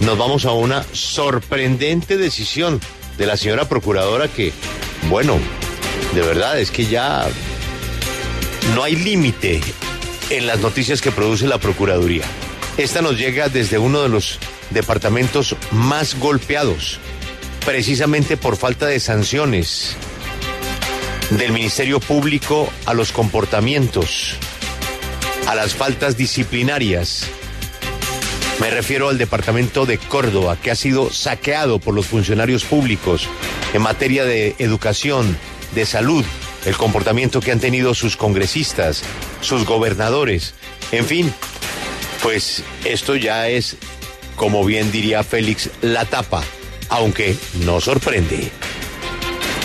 nos vamos a una sorprendente decisión de la señora procuradora que, bueno, de verdad es que ya no hay límite en las noticias que produce la Procuraduría. Esta nos llega desde uno de los departamentos más golpeados, precisamente por falta de sanciones del Ministerio Público a los comportamientos, a las faltas disciplinarias. Me refiero al departamento de Córdoba, que ha sido saqueado por los funcionarios públicos en materia de educación, de salud, el comportamiento que han tenido sus congresistas, sus gobernadores, en fin, pues esto ya es, como bien diría Félix, la tapa, aunque no sorprende.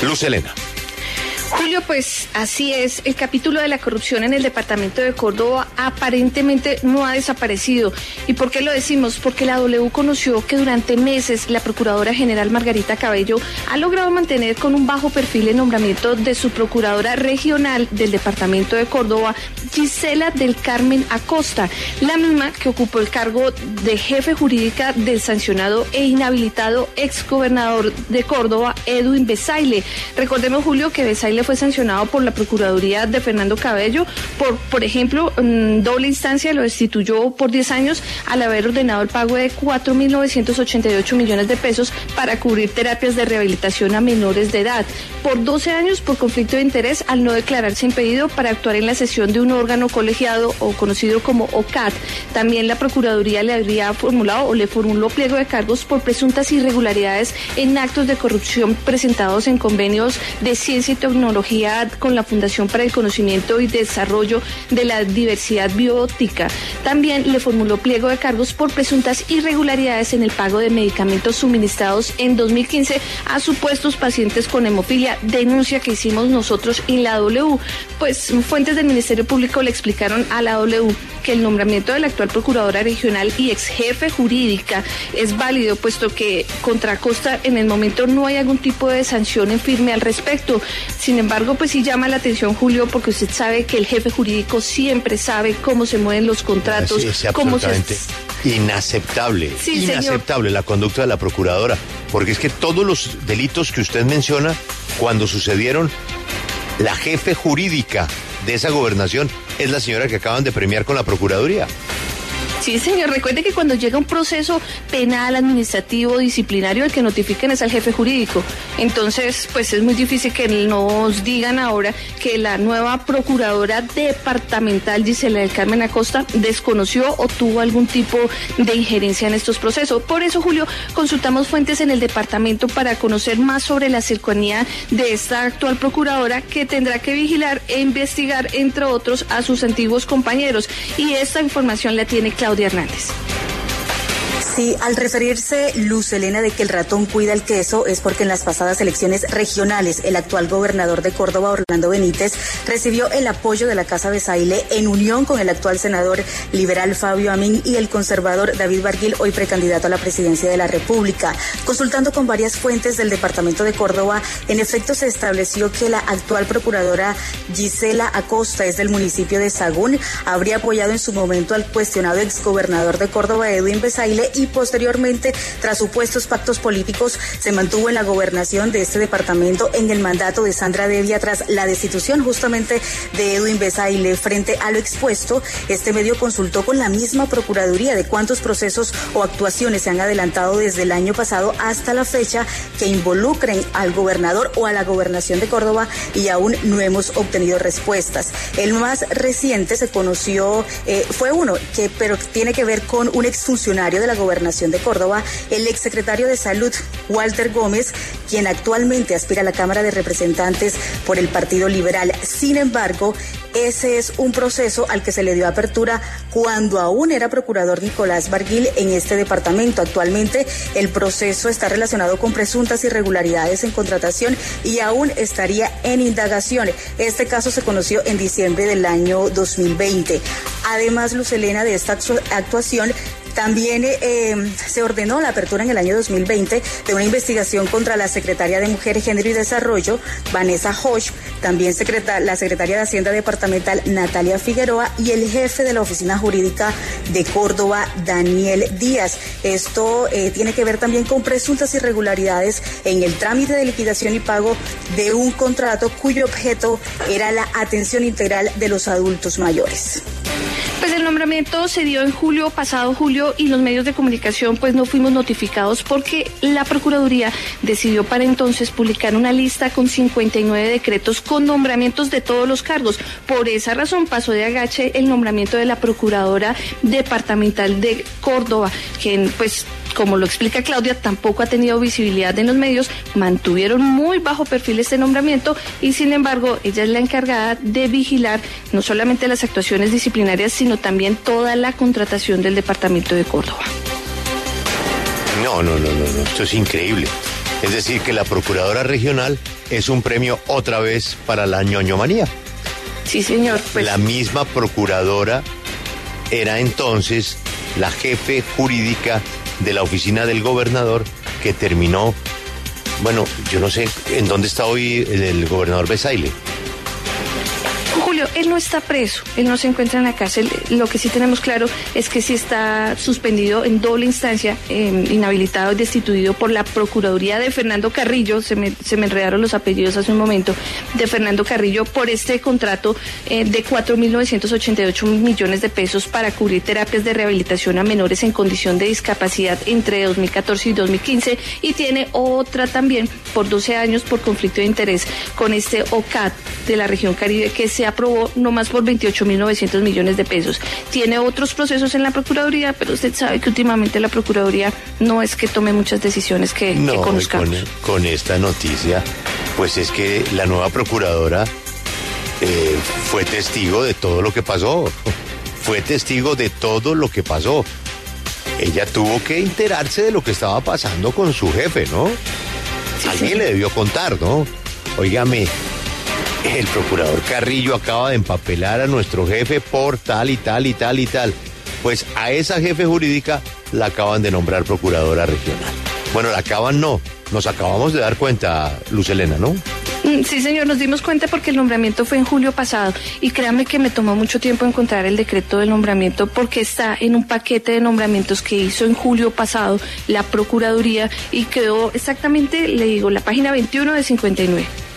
Luz Elena. Julio, pues así es. El capítulo de la corrupción en el departamento de Córdoba aparentemente no ha desaparecido. ¿Y por qué lo decimos? Porque la W conoció que durante meses la Procuradora General Margarita Cabello ha logrado mantener con un bajo perfil el nombramiento de su Procuradora Regional del departamento de Córdoba, Gisela del Carmen Acosta, la misma que ocupó el cargo de jefe jurídica del sancionado e inhabilitado exgobernador de Córdoba, Edwin Besaile. Recordemos, Julio, que Besaile fue sancionado por la Procuraduría de Fernando Cabello por, por ejemplo, en doble instancia lo destituyó por 10 años al haber ordenado el pago de 4.988 millones de pesos para cubrir terapias de rehabilitación a menores de edad. Por 12 años por conflicto de interés al no declararse impedido para actuar en la sesión de un órgano colegiado o conocido como OCAT. También la Procuraduría le habría formulado o le formuló pliego de cargos por presuntas irregularidades en actos de corrupción presentados en convenios de ciencia y tecnología con la Fundación para el Conocimiento y Desarrollo de la Diversidad Biótica. También le formuló pliego de cargos por presuntas irregularidades en el pago de medicamentos suministrados en 2015 a supuestos pacientes con hemofilia, denuncia que hicimos nosotros y la W. Pues fuentes del Ministerio Público le explicaron a la W que el nombramiento de la actual procuradora regional y ex jefe jurídica es válido, puesto que contra Costa en el momento no hay algún tipo de sanción en firme al respecto. Sin embargo, pues sí llama la atención, Julio, porque usted sabe que el jefe jurídico siempre sabe cómo se mueven los contratos, es cómo se... Inaceptable, inaceptable la conducta de la procuradora, porque es que todos los delitos que usted menciona, cuando sucedieron, la jefe jurídica de esa gobernación es la señora que acaban de premiar con la Procuraduría. Sí, señor. Recuerde que cuando llega un proceso penal, administrativo, disciplinario, el que notifiquen es al jefe jurídico. Entonces, pues es muy difícil que nos digan ahora que la nueva procuradora departamental, Gisela del Carmen Acosta, desconoció o tuvo algún tipo de injerencia en estos procesos. Por eso, Julio, consultamos fuentes en el departamento para conocer más sobre la cercanía de esta actual procuradora que tendrá que vigilar e investigar, entre otros, a sus antiguos compañeros. Y esta información la tiene clara Claudia Hernández. Sí, al referirse Luz Elena de que el ratón cuida el queso es porque en las pasadas elecciones regionales el actual gobernador de Córdoba, Orlando Benítez, recibió el apoyo de la Casa Besaile en unión con el actual senador liberal Fabio Amin y el conservador David Barguil, hoy precandidato a la presidencia de la República. Consultando con varias fuentes del departamento de Córdoba, en efecto se estableció que la actual procuradora Gisela Acosta es del municipio de Sagún, habría apoyado en su momento al cuestionado exgobernador de Córdoba, Edwin Besaile, y posteriormente, tras supuestos pactos políticos, se mantuvo en la gobernación de este departamento en el mandato de Sandra Devia tras la destitución justamente de Edwin Besaile. Frente a lo expuesto, este medio consultó con la misma Procuraduría de cuántos procesos o actuaciones se han adelantado desde el año pasado hasta la fecha que involucren al gobernador o a la gobernación de Córdoba y aún no hemos obtenido respuestas. El más reciente se conoció, eh, fue uno, que pero tiene que ver con un exfuncionario de la gobernación Gobernación de Córdoba, el exsecretario de Salud, Walter Gómez, quien actualmente aspira a la Cámara de Representantes por el Partido Liberal. Sin embargo, ese es un proceso al que se le dio apertura cuando aún era procurador Nicolás Barguil en este departamento. Actualmente el proceso está relacionado con presuntas irregularidades en contratación y aún estaría en indagación. Este caso se conoció en diciembre del año 2020. Además, Lucelena, de esta actuación También eh, se ordenó la apertura en el año 2020 de una investigación contra la secretaria de Mujer, Género y Desarrollo, Vanessa Hosch, también la secretaria de Hacienda Departamental, Natalia Figueroa, y el jefe de la Oficina Jurídica de Córdoba, Daniel Díaz. Esto eh, tiene que ver también con presuntas irregularidades en el trámite de liquidación y pago de un contrato cuyo objeto era la atención integral de los adultos mayores. Nombramiento se dio en julio, pasado julio, y los medios de comunicación pues no fuimos notificados porque la Procuraduría decidió para entonces publicar una lista con 59 decretos con nombramientos de todos los cargos. Por esa razón pasó de agache el nombramiento de la Procuradora Departamental de Córdoba, quien pues como lo explica Claudia, tampoco ha tenido visibilidad en los medios, mantuvieron muy bajo perfil este nombramiento y sin embargo ella es la encargada de vigilar no solamente las actuaciones disciplinarias, sino también toda la contratación del departamento de Córdoba. No, no, no, no, no, esto es increíble. Es decir, que la Procuradora Regional es un premio otra vez para la ñoñomanía. Sí, señor. Pues. La misma Procuradora era entonces la jefe jurídica de la oficina del gobernador que terminó, bueno, yo no sé en dónde está hoy el, gobernador Besaile él no está preso, él no se encuentra en la cárcel. Lo que sí tenemos claro es que sí está suspendido en doble instancia, em, inhabilitado y destituido por la Procuraduría de Fernando Carrillo, se me, se me enredaron los apellidos hace un momento, de Fernando Carrillo por este contrato eh, de 4.988 millones de pesos para cubrir terapias de rehabilitación a menores en condición de discapacidad entre 2014 y 2015 y tiene otra también por 12 años por conflicto de interés con este OCAT de la región Caribe que se aprobó no más por 28.900 millones de pesos. Tiene otros procesos en la Procuraduría, pero usted sabe que últimamente la Procuraduría no es que tome muchas decisiones que, no, conozcamos. Con, con, esta noticia, pues es que la nueva Procuradora eh, fue testigo de todo lo que pasó. Fue testigo de todo lo que pasó. Ella tuvo que enterarse de lo que estaba pasando con su jefe, ¿no? Alguien le debió contar, ¿no? Óigame, el procurador Carrillo acaba de empapelar a nuestro jefe por tal y tal y tal y tal. Pues a esa jefe jurídica la acaban de nombrar procuradora regional. Bueno, la acaban no, nos acabamos de dar cuenta, Luz Elena, ¿no? Mm, sí, señor, nos dimos cuenta porque el nombramiento fue en julio pasado y créame que me tomó mucho tiempo encontrar el decreto del nombramiento porque está en un paquete de nombramientos que hizo en julio pasado la Procuraduría y quedó exactamente, le digo, la página 21 de 59.